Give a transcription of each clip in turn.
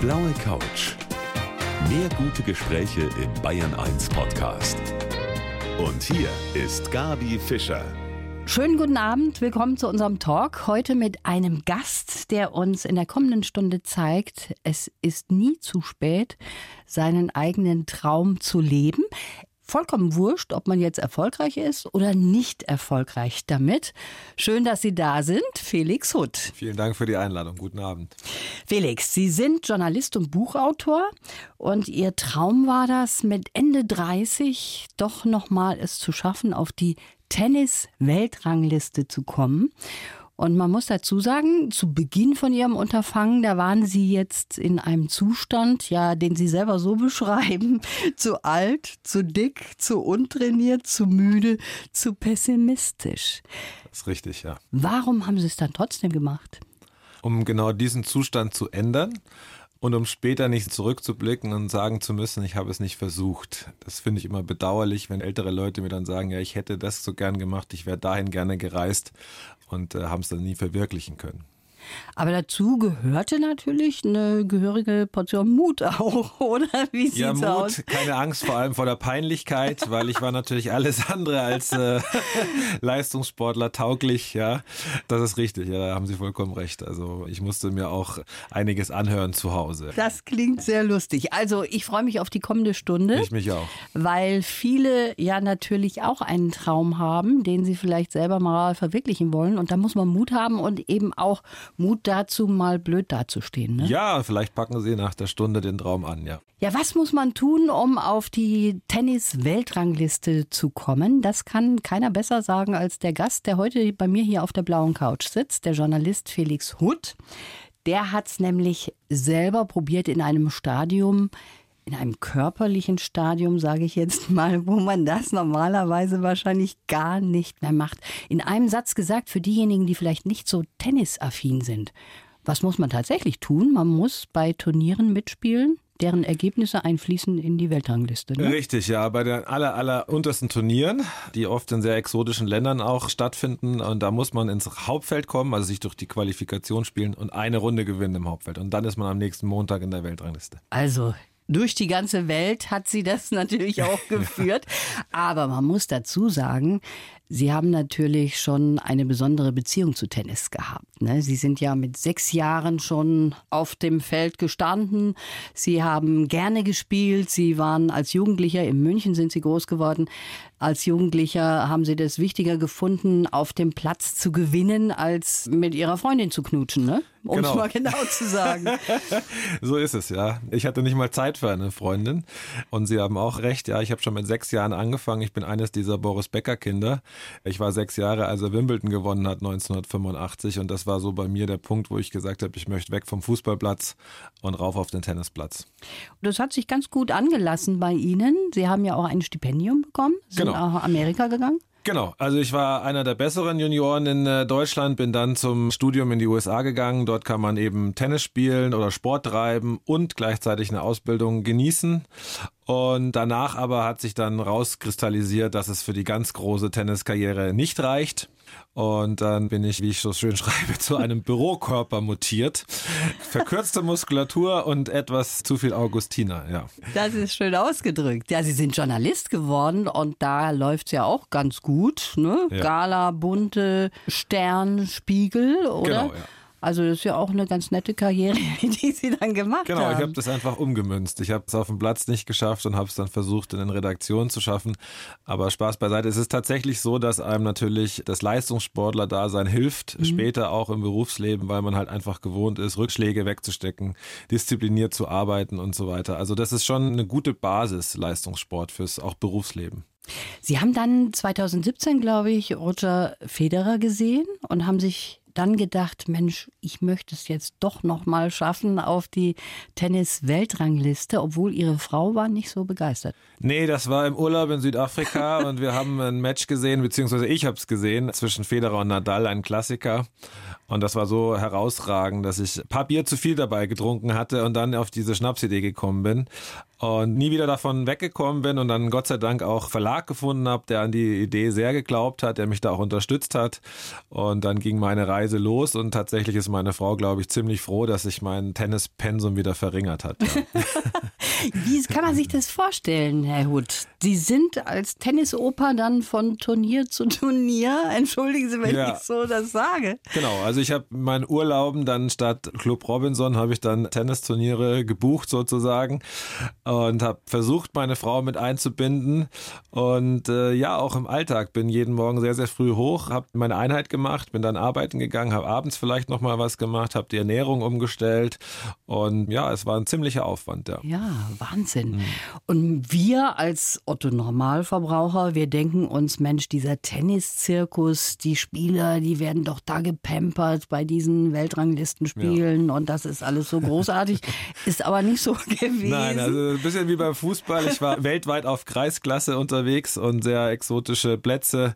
blaue Couch. Mehr gute Gespräche im Bayern 1 Podcast. Und hier ist Gabi Fischer. Schönen guten Abend, willkommen zu unserem Talk. Heute mit einem Gast, der uns in der kommenden Stunde zeigt, es ist nie zu spät, seinen eigenen Traum zu leben vollkommen wurscht, ob man jetzt erfolgreich ist oder nicht erfolgreich damit. Schön, dass Sie da sind, Felix Hutt. Vielen Dank für die Einladung. Guten Abend. Felix, Sie sind Journalist und Buchautor und Ihr Traum war das, mit Ende 30 doch nochmal es zu schaffen, auf die Tennis-Weltrangliste zu kommen. Und man muss dazu sagen, zu Beginn von ihrem Unterfangen, da waren sie jetzt in einem Zustand, ja, den sie selber so beschreiben, zu alt, zu dick, zu untrainiert, zu müde, zu pessimistisch. Das ist richtig, ja. Warum haben sie es dann trotzdem gemacht? Um genau diesen Zustand zu ändern und um später nicht zurückzublicken und sagen zu müssen, ich habe es nicht versucht. Das finde ich immer bedauerlich, wenn ältere Leute mir dann sagen, ja, ich hätte das so gern gemacht, ich wäre dahin gerne gereist und äh, haben es dann nie verwirklichen können. Aber dazu gehörte natürlich eine gehörige Portion Mut auch, oder? Wie sieht's ja, Mut, aus? keine Angst, vor allem vor der Peinlichkeit, weil ich war natürlich alles andere als äh, Leistungssportler tauglich, ja. Das ist richtig, ja, da haben Sie vollkommen recht. Also ich musste mir auch einiges anhören zu Hause. Das klingt sehr lustig. Also ich freue mich auf die kommende Stunde. Ich mich auch. Weil viele ja natürlich auch einen Traum haben, den sie vielleicht selber mal verwirklichen wollen. Und da muss man Mut haben und eben auch Mut dazu, mal blöd dazustehen. Ne? Ja, vielleicht packen Sie nach der Stunde den Traum an, ja. Ja, was muss man tun, um auf die Tennis-Weltrangliste zu kommen? Das kann keiner besser sagen als der Gast, der heute bei mir hier auf der blauen Couch sitzt, der Journalist Felix Hutt. Der hat es nämlich selber probiert in einem Stadium, in einem körperlichen Stadium, sage ich jetzt mal, wo man das normalerweise wahrscheinlich gar nicht mehr macht. In einem Satz gesagt, für diejenigen, die vielleicht nicht so tennisaffin sind. Was muss man tatsächlich tun? Man muss bei Turnieren mitspielen, deren Ergebnisse einfließen in die Weltrangliste. Ne? Richtig, ja. Bei den aller, aller untersten Turnieren, die oft in sehr exotischen Ländern auch stattfinden. Und da muss man ins Hauptfeld kommen, also sich durch die Qualifikation spielen und eine Runde gewinnen im Hauptfeld. Und dann ist man am nächsten Montag in der Weltrangliste. Also durch die ganze Welt hat sie das natürlich auch geführt. Aber man muss dazu sagen, Sie haben natürlich schon eine besondere Beziehung zu Tennis gehabt. Ne? Sie sind ja mit sechs Jahren schon auf dem Feld gestanden. Sie haben gerne gespielt. Sie waren als Jugendlicher, in München sind Sie groß geworden. Als Jugendlicher haben Sie das wichtiger gefunden, auf dem Platz zu gewinnen, als mit Ihrer Freundin zu knutschen, ne? um genau. es mal genau zu sagen. so ist es, ja. Ich hatte nicht mal Zeit für eine Freundin. Und Sie haben auch recht, ja, ich habe schon mit sechs Jahren angefangen. Ich bin eines dieser Boris Becker-Kinder. Ich war sechs Jahre, als er Wimbledon gewonnen hat, 1985. Und das war so bei mir der Punkt, wo ich gesagt habe, ich möchte weg vom Fußballplatz und rauf auf den Tennisplatz. Das hat sich ganz gut angelassen bei Ihnen. Sie haben ja auch ein Stipendium bekommen, sind genau. nach Amerika gegangen. Genau, also ich war einer der besseren Junioren in äh, Deutschland, bin dann zum Studium in die USA gegangen. Dort kann man eben Tennis spielen oder Sport treiben und gleichzeitig eine Ausbildung genießen. Und danach aber hat sich dann rauskristallisiert, dass es für die ganz große Tenniskarriere nicht reicht. Und dann bin ich, wie ich so schön schreibe, zu einem Bürokörper mutiert. Verkürzte Muskulatur und etwas zu viel Augustiner, ja. Das ist schön ausgedrückt. Ja, Sie sind Journalist geworden und da läuft es ja auch ganz gut. Ne? Ja. Gala, bunte Stern, Spiegel, oder? Genau, ja. Also das ist ja auch eine ganz nette Karriere, die Sie dann gemacht genau, haben. Genau, ich habe das einfach umgemünzt. Ich habe es auf dem Platz nicht geschafft und habe es dann versucht, in den Redaktionen zu schaffen. Aber Spaß beiseite. Es ist tatsächlich so, dass einem natürlich das Leistungssportler-Dasein hilft, mhm. später auch im Berufsleben, weil man halt einfach gewohnt ist, Rückschläge wegzustecken, diszipliniert zu arbeiten und so weiter. Also das ist schon eine gute Basis, Leistungssport fürs auch Berufsleben. Sie haben dann 2017, glaube ich, Roger Federer gesehen und haben sich dann gedacht, Mensch, ich möchte es jetzt doch noch mal schaffen auf die Tennis-Weltrangliste, obwohl ihre Frau war nicht so begeistert. Nee, das war im Urlaub in Südafrika und wir haben ein Match gesehen, beziehungsweise ich habe es gesehen, zwischen Federer und Nadal, ein Klassiker. Und das war so herausragend, dass ich ein paar Bier zu viel dabei getrunken hatte und dann auf diese Schnapsidee gekommen bin und nie wieder davon weggekommen bin und dann Gott sei Dank auch Verlag gefunden habe, der an die Idee sehr geglaubt hat, der mich da auch unterstützt hat. Und dann ging meine Reise Reise los und tatsächlich ist meine Frau, glaube ich, ziemlich froh, dass sich mein Tennispensum wieder verringert hat. Ja. Wie kann man sich das vorstellen, Herr Huth? Sie sind als Tennisoper dann von Turnier zu Turnier. Entschuldigen Sie, wenn ja. ich so das sage. Genau, also ich habe meinen Urlauben dann statt Club Robinson habe ich dann Tennisturniere gebucht sozusagen und habe versucht, meine Frau mit einzubinden und äh, ja, auch im Alltag bin jeden Morgen sehr, sehr früh hoch, habe meine Einheit gemacht, bin dann arbeiten gegangen, habe abends vielleicht noch mal was gemacht, habe die Ernährung umgestellt und ja, es war ein ziemlicher Aufwand. Ja, ja Wahnsinn. Mhm. Und wir als Otto Normalverbraucher, wir denken uns, Mensch, dieser Tenniszirkus, die Spieler, die werden doch da gepampert bei diesen Weltranglistenspielen ja. und das ist alles so großartig. ist aber nicht so gewesen. Nein, also ein bisschen wie beim Fußball. Ich war weltweit auf Kreisklasse unterwegs und sehr exotische Plätze,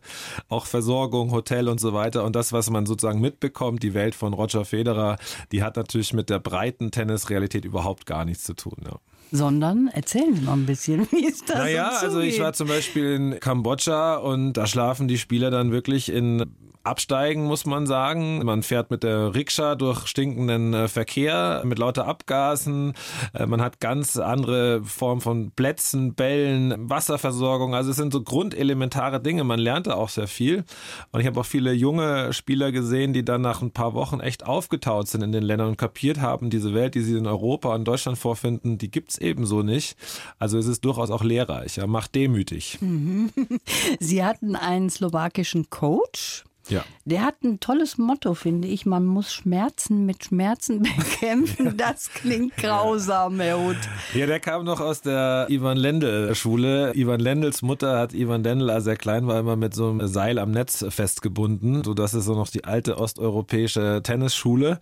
auch Versorgung, Hotel und so weiter. Und das, was man sozusagen mitbekommt, die Welt von Roger Federer, die hat natürlich mit der breiten Tennisrealität überhaupt gar nichts zu tun. Ja sondern erzählen Sie mal ein bisschen, wie ist das Naja, also ich war zum Beispiel in Kambodscha und da schlafen die Spieler dann wirklich in absteigen, muss man sagen. Man fährt mit der Rikscha durch stinkenden äh, Verkehr mit lauter Abgasen. Äh, man hat ganz andere Formen von Plätzen, Bällen, Wasserversorgung. Also es sind so grundelementare Dinge. Man lernt da auch sehr viel. Und ich habe auch viele junge Spieler gesehen, die dann nach ein paar Wochen echt aufgetaut sind in den Ländern und kapiert haben, diese Welt, die sie in Europa und Deutschland vorfinden, die gibt's ebenso nicht. Also es ist durchaus auch lehrreich. Ja, macht demütig. Mhm. Sie hatten einen slowakischen Coach. Ja. Der hat ein tolles Motto, finde ich. Man muss Schmerzen mit Schmerzen bekämpfen. Das klingt grausam, Herr Hut. Ja, der kam noch aus der Ivan Lendl-Schule. Ivan Lendls Mutter hat Ivan Lendl, als er klein war, immer mit so einem Seil am Netz festgebunden. So, das ist so noch die alte osteuropäische Tennisschule.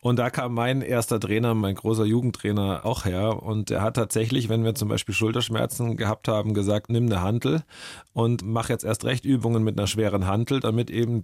Und da kam mein erster Trainer, mein großer Jugendtrainer, auch her. Und er hat tatsächlich, wenn wir zum Beispiel Schulterschmerzen gehabt haben, gesagt, nimm eine Hantel und mach jetzt erst recht Übungen mit einer schweren Hantel, damit eben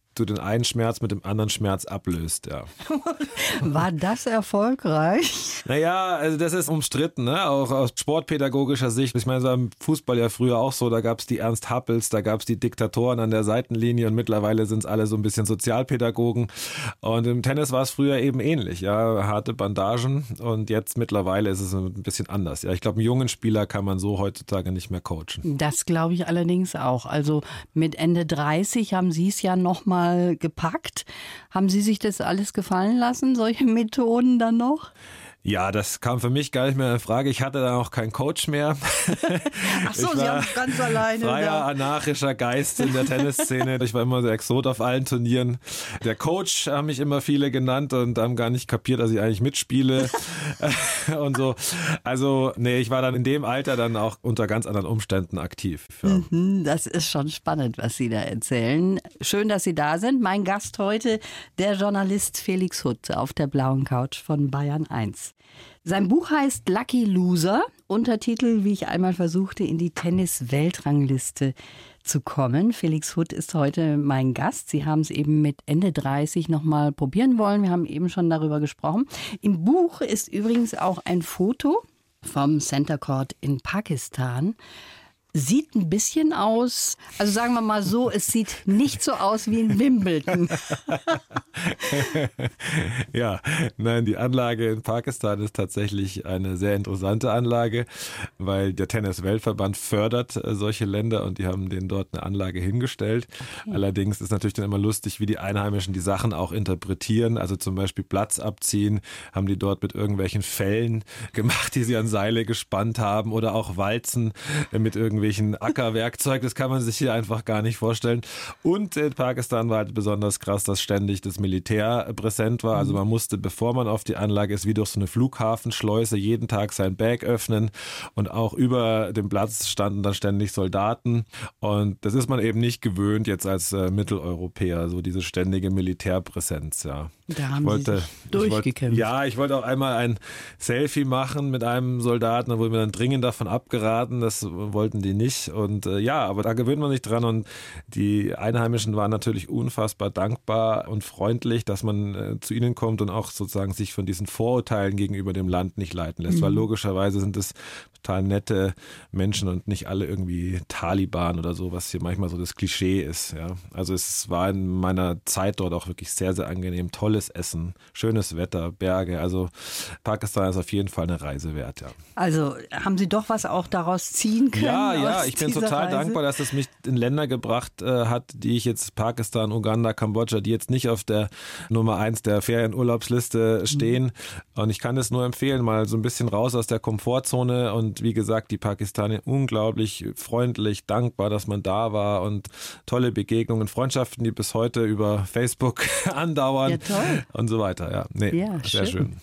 du den einen Schmerz mit dem anderen Schmerz ablöst, ja. War das erfolgreich? Naja, also das ist umstritten, ne? auch aus sportpädagogischer Sicht. Ich meine, es war im Fußball ja früher auch so, da gab es die Ernst Happels, da gab es die Diktatoren an der Seitenlinie und mittlerweile sind es alle so ein bisschen Sozialpädagogen. Und im Tennis war es früher eben ähnlich, ja, harte Bandagen und jetzt mittlerweile ist es ein bisschen anders. Ja, ich glaube, einen jungen Spieler kann man so heutzutage nicht mehr coachen. Das glaube ich allerdings auch. Also mit Ende 30 haben Sie es ja noch mal gepackt. Haben Sie sich das alles gefallen lassen, solche Methoden dann noch? Ja, das kam für mich gar nicht mehr in Frage. Ich hatte da auch keinen Coach mehr. Ach so, Sie haben ganz alleine. Freier, da. anarchischer Geist in der Tennisszene. Ich war immer der Exot auf allen Turnieren. Der Coach haben mich immer viele genannt und haben gar nicht kapiert, dass ich eigentlich mitspiele und so. Also, nee, ich war dann in dem Alter dann auch unter ganz anderen Umständen aktiv. Ja. Mhm, das ist schon spannend, was Sie da erzählen. Schön, dass Sie da sind. Mein Gast heute, der Journalist Felix Hutt auf der blauen Couch von Bayern 1. Sein Buch heißt Lucky Loser, Untertitel, wie ich einmal versuchte, in die Tennis-Weltrangliste zu kommen. Felix Hutt ist heute mein Gast. Sie haben es eben mit Ende 30 nochmal probieren wollen. Wir haben eben schon darüber gesprochen. Im Buch ist übrigens auch ein Foto vom Center Court in Pakistan sieht ein bisschen aus, also sagen wir mal so, es sieht nicht so aus wie in Wimbledon. ja, nein, die Anlage in Pakistan ist tatsächlich eine sehr interessante Anlage, weil der Tennis-Weltverband fördert äh, solche Länder und die haben denen dort eine Anlage hingestellt. Okay. Allerdings ist natürlich dann immer lustig, wie die Einheimischen die Sachen auch interpretieren. Also zum Beispiel Platz abziehen, haben die dort mit irgendwelchen Fällen gemacht, die sie an Seile gespannt haben oder auch Walzen mit irgendwelchen irgendwelchen Ackerwerkzeug. Das kann man sich hier einfach gar nicht vorstellen. Und in Pakistan war halt besonders krass, dass ständig das Militär präsent war. Also man musste, bevor man auf die Anlage ist, wie durch so eine Flughafenschleuse jeden Tag sein Bag öffnen. Und auch über dem Platz standen dann ständig Soldaten. Und das ist man eben nicht gewöhnt jetzt als äh, Mitteleuropäer, so diese ständige Militärpräsenz, ja. Da haben ich wollte, Sie sich durchgekämpft. Wollte, ja, ich wollte auch einmal ein Selfie machen mit einem Soldaten, da wurde mir dann dringend davon abgeraten, das wollten die nicht. Und äh, ja, aber da gewöhnt man sich dran und die Einheimischen waren natürlich unfassbar dankbar und freundlich, dass man äh, zu ihnen kommt und auch sozusagen sich von diesen Vorurteilen gegenüber dem Land nicht leiten lässt, mhm. weil logischerweise sind es total nette Menschen und nicht alle irgendwie Taliban oder so, was hier manchmal so das Klischee ist. Ja. Also es war in meiner Zeit dort auch wirklich sehr, sehr angenehm. Tolles Essen, schönes Wetter, Berge. Also Pakistan ist auf jeden Fall eine Reise wert, ja. Also haben Sie doch was auch daraus ziehen können? Ja, ja, ich bin total Reise? dankbar, dass es mich in Länder gebracht äh, hat, die ich jetzt Pakistan, Uganda, Kambodscha, die jetzt nicht auf der Nummer eins der Ferienurlaubsliste stehen. Mhm. Und ich kann es nur empfehlen, mal so ein bisschen raus aus der Komfortzone und wie gesagt, die Pakistanier unglaublich freundlich, dankbar, dass man da war und tolle Begegnungen, Freundschaften, die bis heute über Facebook andauern ja, und so weiter. Ja, nee, ja, sehr schön. schön.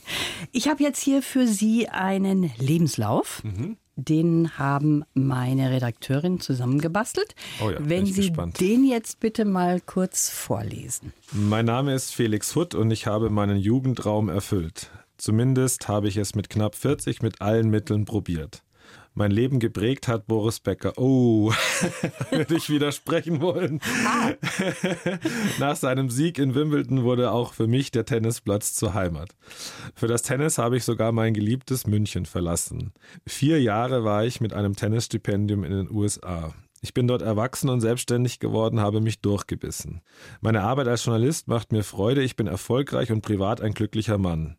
Ich habe jetzt hier für Sie einen Lebenslauf. Mhm. Den haben meine Redakteurin zusammengebastelt. Oh ja, Wenn Sie gespannt. den jetzt bitte mal kurz vorlesen. Mein Name ist Felix Hutt und ich habe meinen Jugendraum erfüllt. Zumindest habe ich es mit knapp 40 mit allen Mitteln probiert mein Leben geprägt hat, Boris Becker. Oh, würde ich widersprechen wollen. Ah. Nach seinem Sieg in Wimbledon wurde auch für mich der Tennisplatz zur Heimat. Für das Tennis habe ich sogar mein geliebtes München verlassen. Vier Jahre war ich mit einem Tennisstipendium in den USA. Ich bin dort erwachsen und selbstständig geworden, habe mich durchgebissen. Meine Arbeit als Journalist macht mir Freude, ich bin erfolgreich und privat ein glücklicher Mann.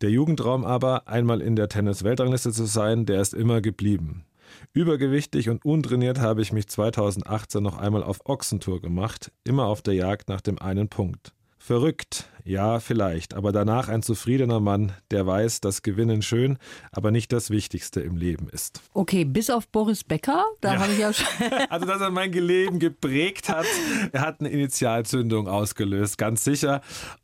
Der Jugendraum aber, einmal in der Tennis-Weltrangliste zu sein, der ist immer geblieben. Übergewichtig und untrainiert habe ich mich 2018 noch einmal auf Ochsentour gemacht, immer auf der Jagd nach dem einen Punkt. Verrückt, ja, vielleicht, aber danach ein zufriedener Mann, der weiß, dass Gewinnen schön, aber nicht das Wichtigste im Leben ist. Okay, bis auf Boris Becker, da ja. habe ich ja schon. also, dass er mein Leben geprägt hat, er hat eine Initialzündung ausgelöst, ganz sicher.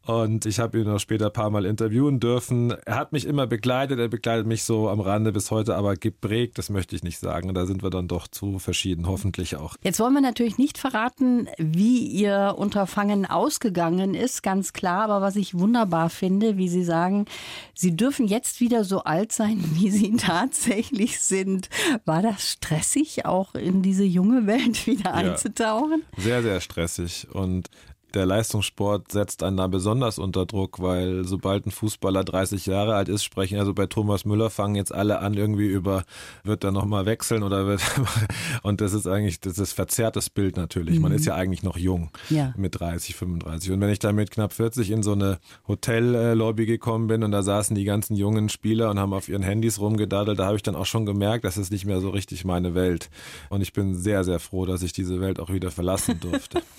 Und ich habe ihn auch später ein paar Mal interviewen dürfen. Er hat mich immer begleitet, er begleitet mich so am Rande bis heute, aber geprägt, das möchte ich nicht sagen. Da sind wir dann doch zu verschieden, hoffentlich auch. Jetzt wollen wir natürlich nicht verraten, wie Ihr Unterfangen ausgegangen ist, ganz klar. Aber was ich wunderbar finde, wie Sie sagen, Sie dürfen jetzt wieder so alt sein, wie Sie tatsächlich sind. War das stressig, auch in diese junge Welt wieder ja, einzutauchen? Sehr, sehr stressig. Und der Leistungssport setzt einen da besonders unter Druck, weil sobald ein Fußballer 30 Jahre alt ist, sprechen also bei Thomas Müller fangen jetzt alle an irgendwie über, wird er nochmal wechseln oder wird, und das ist eigentlich, das ist verzerrtes Bild natürlich. Mhm. Man ist ja eigentlich noch jung ja. mit 30, 35. Und wenn ich da mit knapp 40 in so eine Hotellobby gekommen bin und da saßen die ganzen jungen Spieler und haben auf ihren Handys rumgedaddelt, da habe ich dann auch schon gemerkt, das ist nicht mehr so richtig meine Welt. Und ich bin sehr, sehr froh, dass ich diese Welt auch wieder verlassen durfte.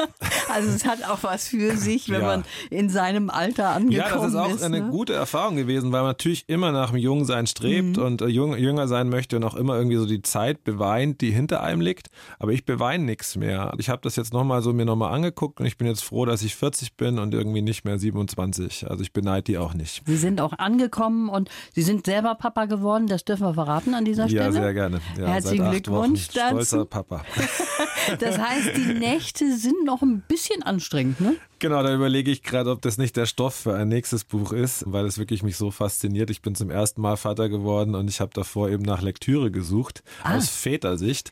Also es hat auch was für sich, wenn ja. man in seinem Alter angekommen ist. Ja, das ist auch ist, eine ne? gute Erfahrung gewesen, weil man natürlich immer nach dem Jungsein strebt mhm. und äh, jung, jünger sein möchte und auch immer irgendwie so die Zeit beweint, die hinter einem liegt. Aber ich beweine nichts mehr. Ich habe das jetzt nochmal so mir nochmal angeguckt und ich bin jetzt froh, dass ich 40 bin und irgendwie nicht mehr 27. Also ich beneide die auch nicht. Sie sind auch angekommen und Sie sind selber Papa geworden, das dürfen wir verraten an dieser Stelle. Ja, sehr gerne. Ja, Herzlichen Glückwunsch dazu. Stolzer Papa. das heißt, die Nächte sind noch ein bisschen anstrengend, ne? Genau, da überlege ich gerade, ob das nicht der Stoff für ein nächstes Buch ist, weil es wirklich mich so fasziniert. Ich bin zum ersten Mal Vater geworden und ich habe davor eben nach Lektüre gesucht, ah. aus Vätersicht.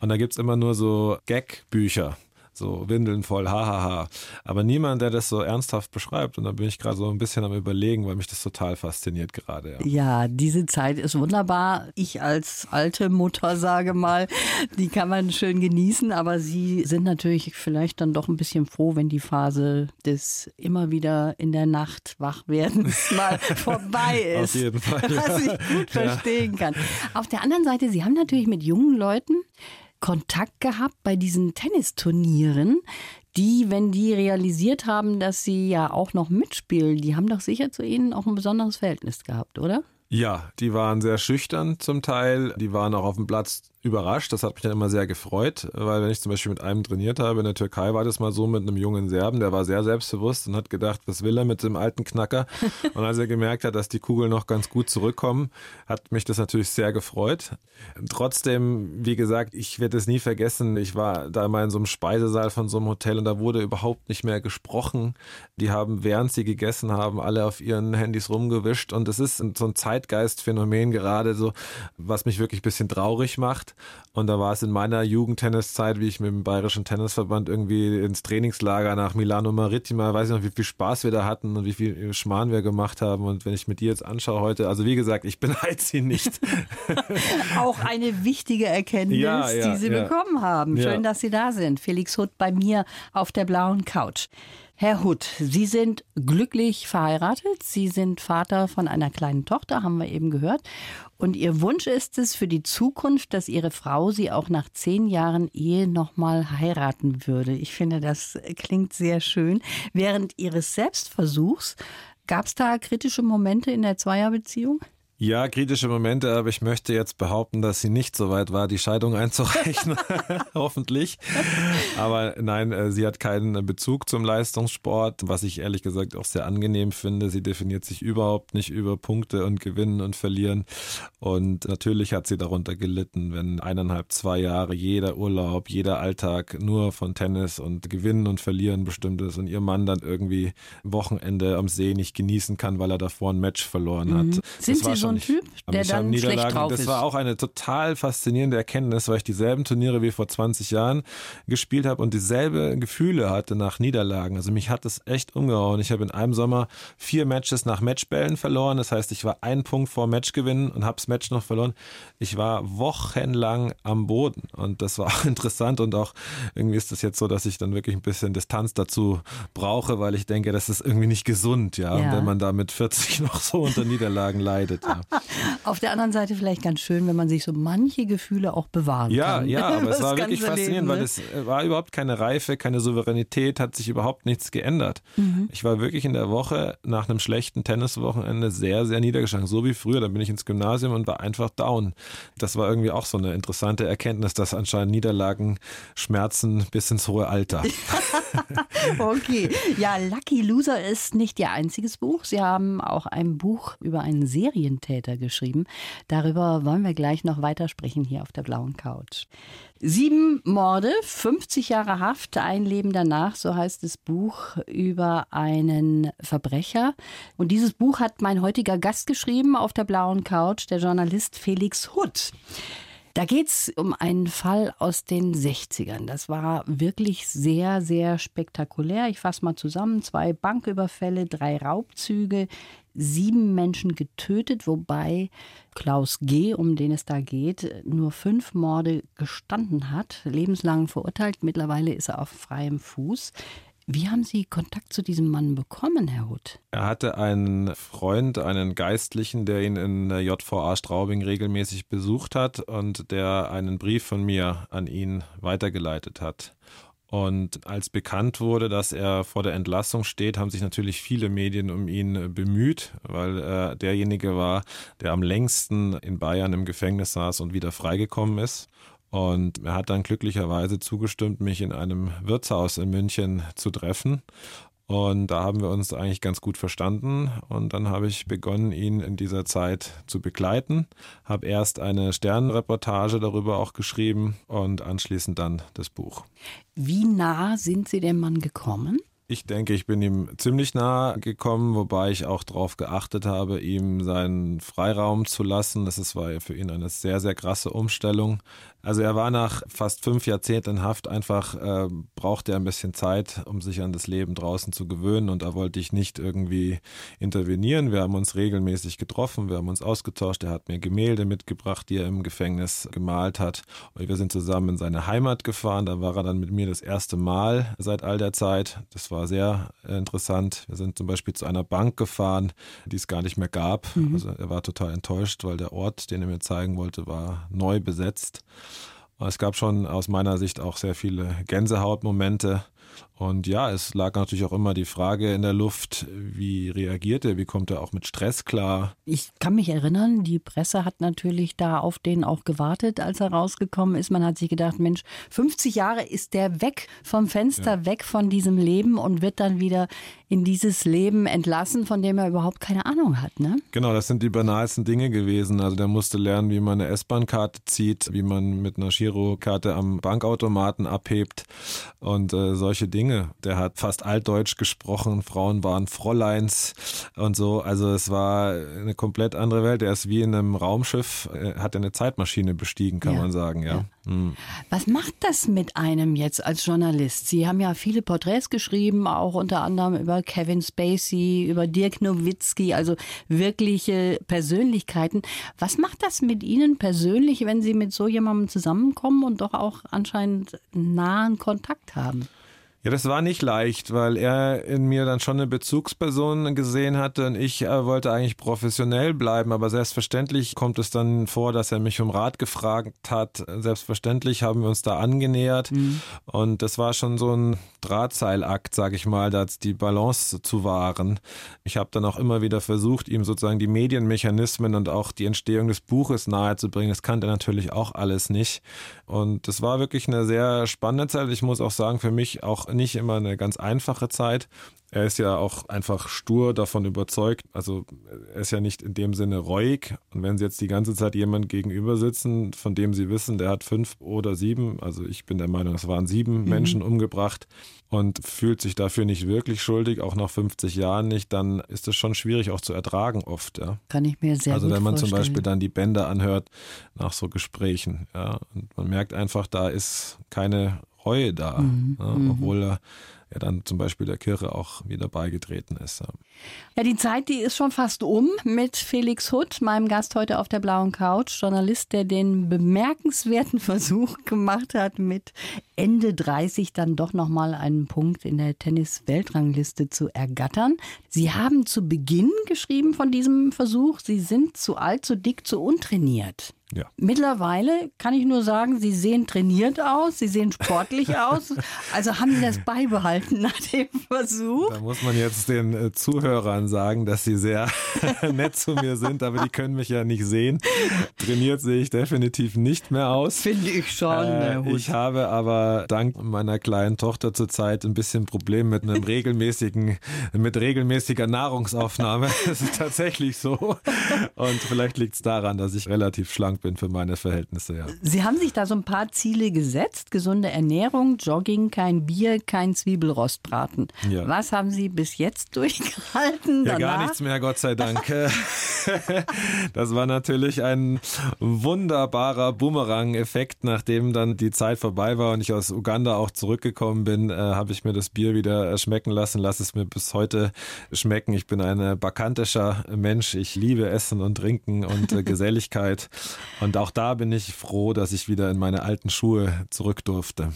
Und da gibt es immer nur so Gag-Bücher so Windeln voll, hahaha. Aber niemand, der das so ernsthaft beschreibt. Und da bin ich gerade so ein bisschen am Überlegen, weil mich das total fasziniert gerade. Ja. ja, diese Zeit ist wunderbar. Ich als alte Mutter sage mal, die kann man schön genießen, aber Sie sind natürlich vielleicht dann doch ein bisschen froh, wenn die Phase des immer wieder in der Nacht wachwerdens mal vorbei ist. Auf jeden Fall. Was ich gut verstehen kann. Auf der anderen Seite, Sie haben natürlich mit jungen Leuten Kontakt gehabt bei diesen Tennisturnieren, die, wenn die realisiert haben, dass sie ja auch noch mitspielen, die haben doch sicher zu ihnen auch ein besonderes Verhältnis gehabt, oder? Ja, die waren sehr schüchtern zum Teil. Die waren auch auf dem Platz überrascht. Das hat mich dann immer sehr gefreut, weil wenn ich zum Beispiel mit einem trainiert habe, in der Türkei war das mal so mit einem jungen Serben, der war sehr selbstbewusst und hat gedacht, was will er mit dem alten Knacker? Und als er gemerkt hat, dass die Kugeln noch ganz gut zurückkommen, hat mich das natürlich sehr gefreut. Trotzdem, wie gesagt, ich werde es nie vergessen. Ich war da mal in so einem Speisesaal von so einem Hotel und da wurde überhaupt nicht mehr gesprochen. Die haben, während sie gegessen haben, alle auf ihren Handys rumgewischt und es ist so ein Zeitgeistphänomen gerade so, was mich wirklich ein bisschen traurig macht. Und da war es in meiner Jugendtenniszeit, wie ich mit dem Bayerischen Tennisverband irgendwie ins Trainingslager nach Milano Maritima, weiß ich noch, wie viel Spaß wir da hatten und wie viel Schmarrn wir gemacht haben. Und wenn ich mit dir jetzt anschaue heute, also wie gesagt, ich beneide sie nicht. Auch eine wichtige Erkenntnis, ja, ja, die Sie ja. bekommen haben. Schön, dass Sie da sind. Felix Hutt bei mir auf der blauen Couch. Herr Hutt, Sie sind glücklich verheiratet. Sie sind Vater von einer kleinen Tochter, haben wir eben gehört. Und Ihr Wunsch ist es für die Zukunft, dass Ihre Frau Sie auch nach zehn Jahren Ehe nochmal heiraten würde. Ich finde, das klingt sehr schön. Während Ihres Selbstversuchs Gab es da kritische Momente in der Zweierbeziehung? Ja, kritische Momente, aber ich möchte jetzt behaupten, dass sie nicht so weit war, die Scheidung einzureichen. Hoffentlich. Aber nein, äh, sie hat keinen Bezug zum Leistungssport, was ich ehrlich gesagt auch sehr angenehm finde. Sie definiert sich überhaupt nicht über Punkte und Gewinnen und Verlieren. Und natürlich hat sie darunter gelitten, wenn eineinhalb, zwei Jahre jeder Urlaub, jeder Alltag nur von Tennis und Gewinnen und Verlieren bestimmt ist und ihr Mann dann irgendwie Wochenende am See nicht genießen kann, weil er davor ein Match verloren hat. Mhm. Sind Sie so ein Typ, der dann schlecht drauf das ist. Das war auch eine total faszinierende Erkenntnis, weil ich dieselben Turniere wie vor 20 Jahren gespielt habe und dieselbe Gefühle hatte nach Niederlagen. Also mich hat das echt umgehauen. Ich habe in einem Sommer vier Matches nach Matchbällen verloren. Das heißt, ich war ein Punkt vor Matchgewinn und habe das Match noch verloren. Ich war wochenlang am Boden und das war auch interessant und auch irgendwie ist das jetzt so, dass ich dann wirklich ein bisschen Distanz dazu brauche, weil ich denke, das ist irgendwie nicht gesund, ja, ja. wenn man da mit 40 noch so unter Niederlagen leidet. Ja. Auf der anderen Seite vielleicht ganz schön, wenn man sich so manche Gefühle auch bewahren ja, kann. Ja, aber es war wirklich faszinierend, Leben, ne? weil es war überhaupt keine Reife, keine Souveränität, hat sich überhaupt nichts geändert. Mhm. Ich war wirklich in der Woche nach einem schlechten Tenniswochenende sehr, sehr niedergeschlagen, so wie früher. Da bin ich ins Gymnasium und war einfach down. Das war irgendwie auch so eine interessante Erkenntnis, dass anscheinend Niederlagen schmerzen bis ins hohe Alter. okay. Ja, Lucky Loser ist nicht Ihr einziges Buch. Sie haben auch ein Buch über einen Serientäter geschrieben. Darüber wollen wir gleich noch weitersprechen hier auf der blauen Couch. Sieben Morde, 50 Jahre Haft, ein Leben danach, so heißt das Buch über einen Verbrecher. Und dieses Buch hat mein heutiger Gast geschrieben auf der blauen Couch, der Journalist Felix Hutt. Da geht es um einen Fall aus den 60ern. Das war wirklich sehr, sehr spektakulär. Ich fasse mal zusammen. Zwei Banküberfälle, drei Raubzüge, sieben Menschen getötet, wobei Klaus G., um den es da geht, nur fünf Morde gestanden hat, lebenslang verurteilt. Mittlerweile ist er auf freiem Fuß. Wie haben Sie Kontakt zu diesem Mann bekommen, Herr Huth? Er hatte einen Freund, einen Geistlichen, der ihn in der JVA Straubing regelmäßig besucht hat und der einen Brief von mir an ihn weitergeleitet hat. Und als bekannt wurde, dass er vor der Entlassung steht, haben sich natürlich viele Medien um ihn bemüht, weil er derjenige war, der am längsten in Bayern im Gefängnis saß und wieder freigekommen ist. Und er hat dann glücklicherweise zugestimmt, mich in einem Wirtshaus in München zu treffen. Und da haben wir uns eigentlich ganz gut verstanden. Und dann habe ich begonnen, ihn in dieser Zeit zu begleiten. Habe erst eine Sternenreportage darüber auch geschrieben und anschließend dann das Buch. Wie nah sind Sie dem Mann gekommen? Ich denke, ich bin ihm ziemlich nah gekommen, wobei ich auch darauf geachtet habe, ihm seinen Freiraum zu lassen. Das war ja für ihn eine sehr, sehr krasse Umstellung. Also er war nach fast fünf Jahrzehnten in Haft einfach, äh, brauchte er ein bisschen Zeit, um sich an das Leben draußen zu gewöhnen und da wollte ich nicht irgendwie intervenieren. Wir haben uns regelmäßig getroffen, wir haben uns ausgetauscht. Er hat mir Gemälde mitgebracht, die er im Gefängnis gemalt hat. Und wir sind zusammen in seine Heimat gefahren. Da war er dann mit mir das erste Mal seit all der Zeit. Das war sehr interessant. Wir sind zum Beispiel zu einer Bank gefahren, die es gar nicht mehr gab. Mhm. Also er war total enttäuscht, weil der Ort, den er mir zeigen wollte, war neu besetzt. Es gab schon aus meiner Sicht auch sehr viele Gänsehautmomente. Und ja, es lag natürlich auch immer die Frage in der Luft, wie reagiert er, wie kommt er auch mit Stress klar. Ich kann mich erinnern, die Presse hat natürlich da auf den auch gewartet, als er rausgekommen ist. Man hat sich gedacht, Mensch, 50 Jahre ist der weg vom Fenster, ja. weg von diesem Leben und wird dann wieder in dieses Leben entlassen, von dem er überhaupt keine Ahnung hat. Ne? Genau, das sind die banalsten Dinge gewesen. Also der musste lernen, wie man eine S-Bahn-Karte zieht, wie man mit einer Girokarte am Bankautomaten abhebt und äh, solche Dinge. Der hat fast altdeutsch gesprochen, Frauen waren Fräuleins und so. Also es war eine komplett andere Welt. Er ist wie in einem Raumschiff, hat eine Zeitmaschine bestiegen, kann ja. man sagen, ja. ja. Mhm. Was macht das mit einem jetzt als Journalist? Sie haben ja viele Porträts geschrieben, auch unter anderem über Kevin Spacey, über Dirk Nowitzki, also wirkliche Persönlichkeiten. Was macht das mit Ihnen persönlich, wenn Sie mit so jemandem zusammenkommen und doch auch anscheinend nahen Kontakt haben? Ja, das war nicht leicht, weil er in mir dann schon eine Bezugsperson gesehen hatte und ich äh, wollte eigentlich professionell bleiben, aber selbstverständlich kommt es dann vor, dass er mich um Rat gefragt hat. Selbstverständlich haben wir uns da angenähert mhm. und das war schon so ein Drahtseilakt, sag ich mal, da die Balance zu wahren. Ich habe dann auch immer wieder versucht, ihm sozusagen die Medienmechanismen und auch die Entstehung des Buches nahezubringen. Das kannte er natürlich auch alles nicht und das war wirklich eine sehr spannende Zeit. Ich muss auch sagen, für mich auch nicht immer eine ganz einfache Zeit. Er ist ja auch einfach stur davon überzeugt. Also er ist ja nicht in dem Sinne reuig. Und wenn Sie jetzt die ganze Zeit jemand gegenüber sitzen, von dem Sie wissen, der hat fünf oder sieben, also ich bin der Meinung, es waren sieben mhm. Menschen umgebracht und fühlt sich dafür nicht wirklich schuldig, auch nach 50 Jahren nicht, dann ist es schon schwierig auch zu ertragen oft. Ja. Kann ich mir sehr also, gut Also wenn man vorstellen. zum Beispiel dann die Bänder anhört nach so Gesprächen, ja, und man merkt einfach, da ist keine Reue da, mhm. ja, mhm. obwohl er ja dann zum Beispiel der Kirche auch wieder beigetreten ist. Ja, die Zeit, die ist schon fast um mit Felix Hutt, meinem Gast heute auf der blauen Couch, Journalist, der den bemerkenswerten Versuch gemacht hat, mit Ende 30 dann doch nochmal einen Punkt in der Tennis-Weltrangliste zu ergattern. Sie haben zu Beginn geschrieben von diesem Versuch, Sie sind zu alt, zu dick, zu untrainiert. Ja. Mittlerweile kann ich nur sagen, Sie sehen trainiert aus, Sie sehen sportlich aus. Also haben Sie das beibehalten nach dem Versuch? Da muss man jetzt den äh, Zuhörern sagen, dass sie sehr nett zu mir sind, aber die können mich ja nicht sehen. Trainiert sehe ich definitiv nicht mehr aus. Finde ich schon. Äh, ich habe aber dank meiner kleinen Tochter zurzeit ein bisschen Problem mit einem regelmäßigen, mit regelmäßiger Nahrungsaufnahme. Das ist tatsächlich so. Und vielleicht liegt es daran, dass ich relativ schlank bin für meine Verhältnisse, ja. Sie haben sich da so ein paar Ziele gesetzt. Gesunde Ernährung, Jogging, kein Bier, kein Zwiebelrostbraten. Ja. Was haben Sie bis jetzt durchgehalten? Ja, gar nichts mehr, Gott sei Dank. das war natürlich ein wunderbarer Boomerang-Effekt. Nachdem dann die Zeit vorbei war und ich aus Uganda auch zurückgekommen bin, äh, habe ich mir das Bier wieder schmecken lassen. Lass es mir bis heute schmecken. Ich bin ein bakantischer Mensch. Ich liebe Essen und Trinken und äh, Geselligkeit. Und auch da bin ich froh, dass ich wieder in meine alten Schuhe zurück durfte.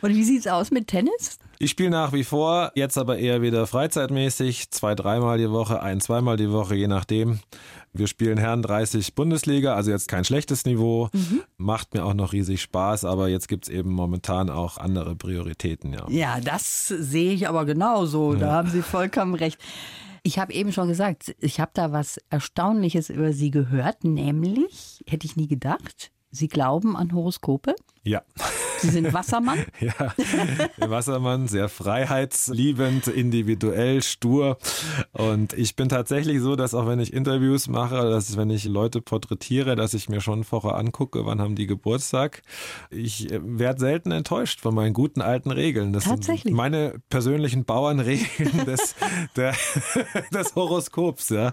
Und wie sieht es aus mit Tennis? Ich spiele nach wie vor, jetzt aber eher wieder freizeitmäßig, zwei, dreimal die Woche, ein, zweimal die Woche, je nachdem. Wir spielen Herren 30 Bundesliga, also jetzt kein schlechtes Niveau, mhm. macht mir auch noch riesig Spaß, aber jetzt gibt es eben momentan auch andere Prioritäten. Ja, ja das sehe ich aber genauso, ja. da haben Sie vollkommen recht. Ich habe eben schon gesagt, ich habe da was Erstaunliches über Sie gehört, nämlich, hätte ich nie gedacht, Sie glauben an Horoskope? Ja. Sie sind Wassermann? ja, Wassermann, sehr freiheitsliebend, individuell, stur. Und ich bin tatsächlich so, dass auch wenn ich Interviews mache, dass wenn ich Leute porträtiere, dass ich mir schon vorher angucke, wann haben die Geburtstag. Ich äh, werde selten enttäuscht von meinen guten alten Regeln. Das tatsächlich. sind meine persönlichen Bauernregeln des, der, des Horoskops. Ja.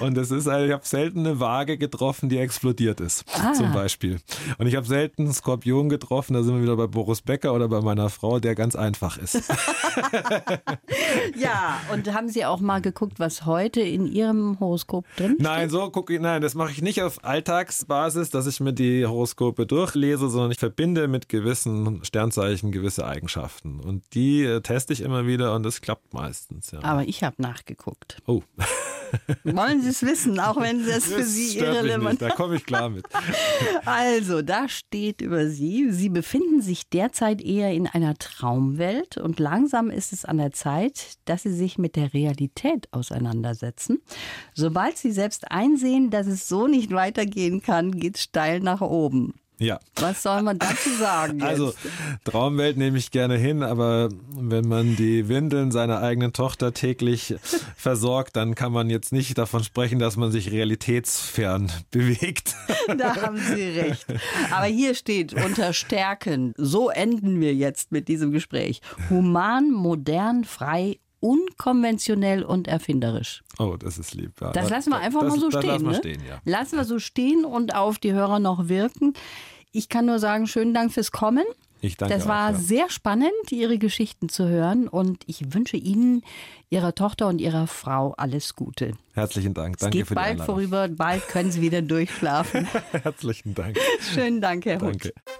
Und es ist, ich habe selten eine Waage getroffen, die explodiert ist, ah. zum Beispiel. Und ich habe selten Skorpion getroffen, da sind wir wieder bei Boris Becker oder bei meiner Frau, der ganz einfach ist. ja, und haben Sie auch mal geguckt, was heute in Ihrem Horoskop drin steht? Nein, so gucke ich, nein, das mache ich nicht auf Alltagsbasis, dass ich mir die Horoskope durchlese, sondern ich verbinde mit gewissen Sternzeichen gewisse Eigenschaften. Und die äh, teste ich immer wieder und das klappt meistens. Ja. Aber ich habe nachgeguckt. Oh. Wollen Sie es wissen, auch wenn es für Das Sie stört mich irrelevant nicht, Da komme ich klar mit. Also, da steht über Sie, Sie befinden sich derzeit eher in einer Traumwelt und langsam ist es an der Zeit, dass Sie sich mit der Realität auseinandersetzen. Sobald Sie selbst einsehen, dass es so nicht weitergehen kann, geht es steil nach oben. Ja. Was soll man dazu sagen? Jetzt? Also Traumwelt nehme ich gerne hin, aber wenn man die Windeln seiner eigenen Tochter täglich versorgt, dann kann man jetzt nicht davon sprechen, dass man sich realitätsfern bewegt. Da haben Sie recht. Aber hier steht unter Stärken. So enden wir jetzt mit diesem Gespräch. Human, modern, frei, unkonventionell und erfinderisch. Oh, das ist lieb. Ja, Das lassen wir einfach das, mal so das stehen. Lassen wir ne? stehen, ja. Lassen wir so stehen und auf die Hörer noch wirken. Ich kann nur sagen, schönen Dank fürs Kommen. Ich danke Das war auch, ja. sehr spannend, Ihre Geschichten zu hören und ich wünsche Ihnen, Ihrer Tochter und Ihrer Frau alles Gute. Herzlichen Dank. Es Danke geht für die bald vorüber, bald können Sie wieder durchschlafen. Herzlichen Dank. Schönen Dank, Herr. Danke. Die